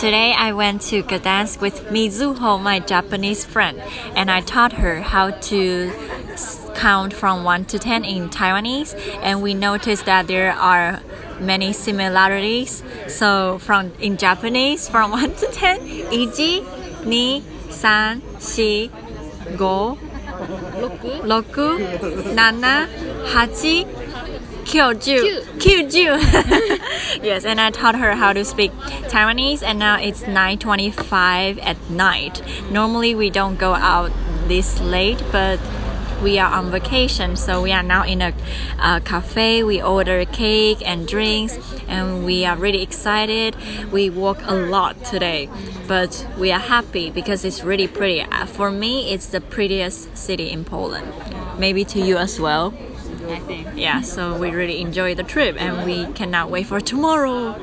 Today I went to Gdansk with Mizuho, my Japanese friend, and I taught her how to count from 1 to 10 in Taiwanese, and we noticed that there are many similarities. So from in Japanese, from 1 to 10, 1, 2, 3, 4, 5, 6, 7, 8, Kyoju. Kyoju. yes, and I taught her how to speak Taiwanese, and now it's 9:25 at night. Normally we don't go out this late, but we are on vacation, so we are now in a, a cafe. We order cake and drinks, and we are really excited. We walk a lot today, but we are happy because it's really pretty. Uh, for me, it's the prettiest city in Poland. Maybe to you as well. I think. Yeah, so we really enjoy the trip, and we cannot wait for tomorrow.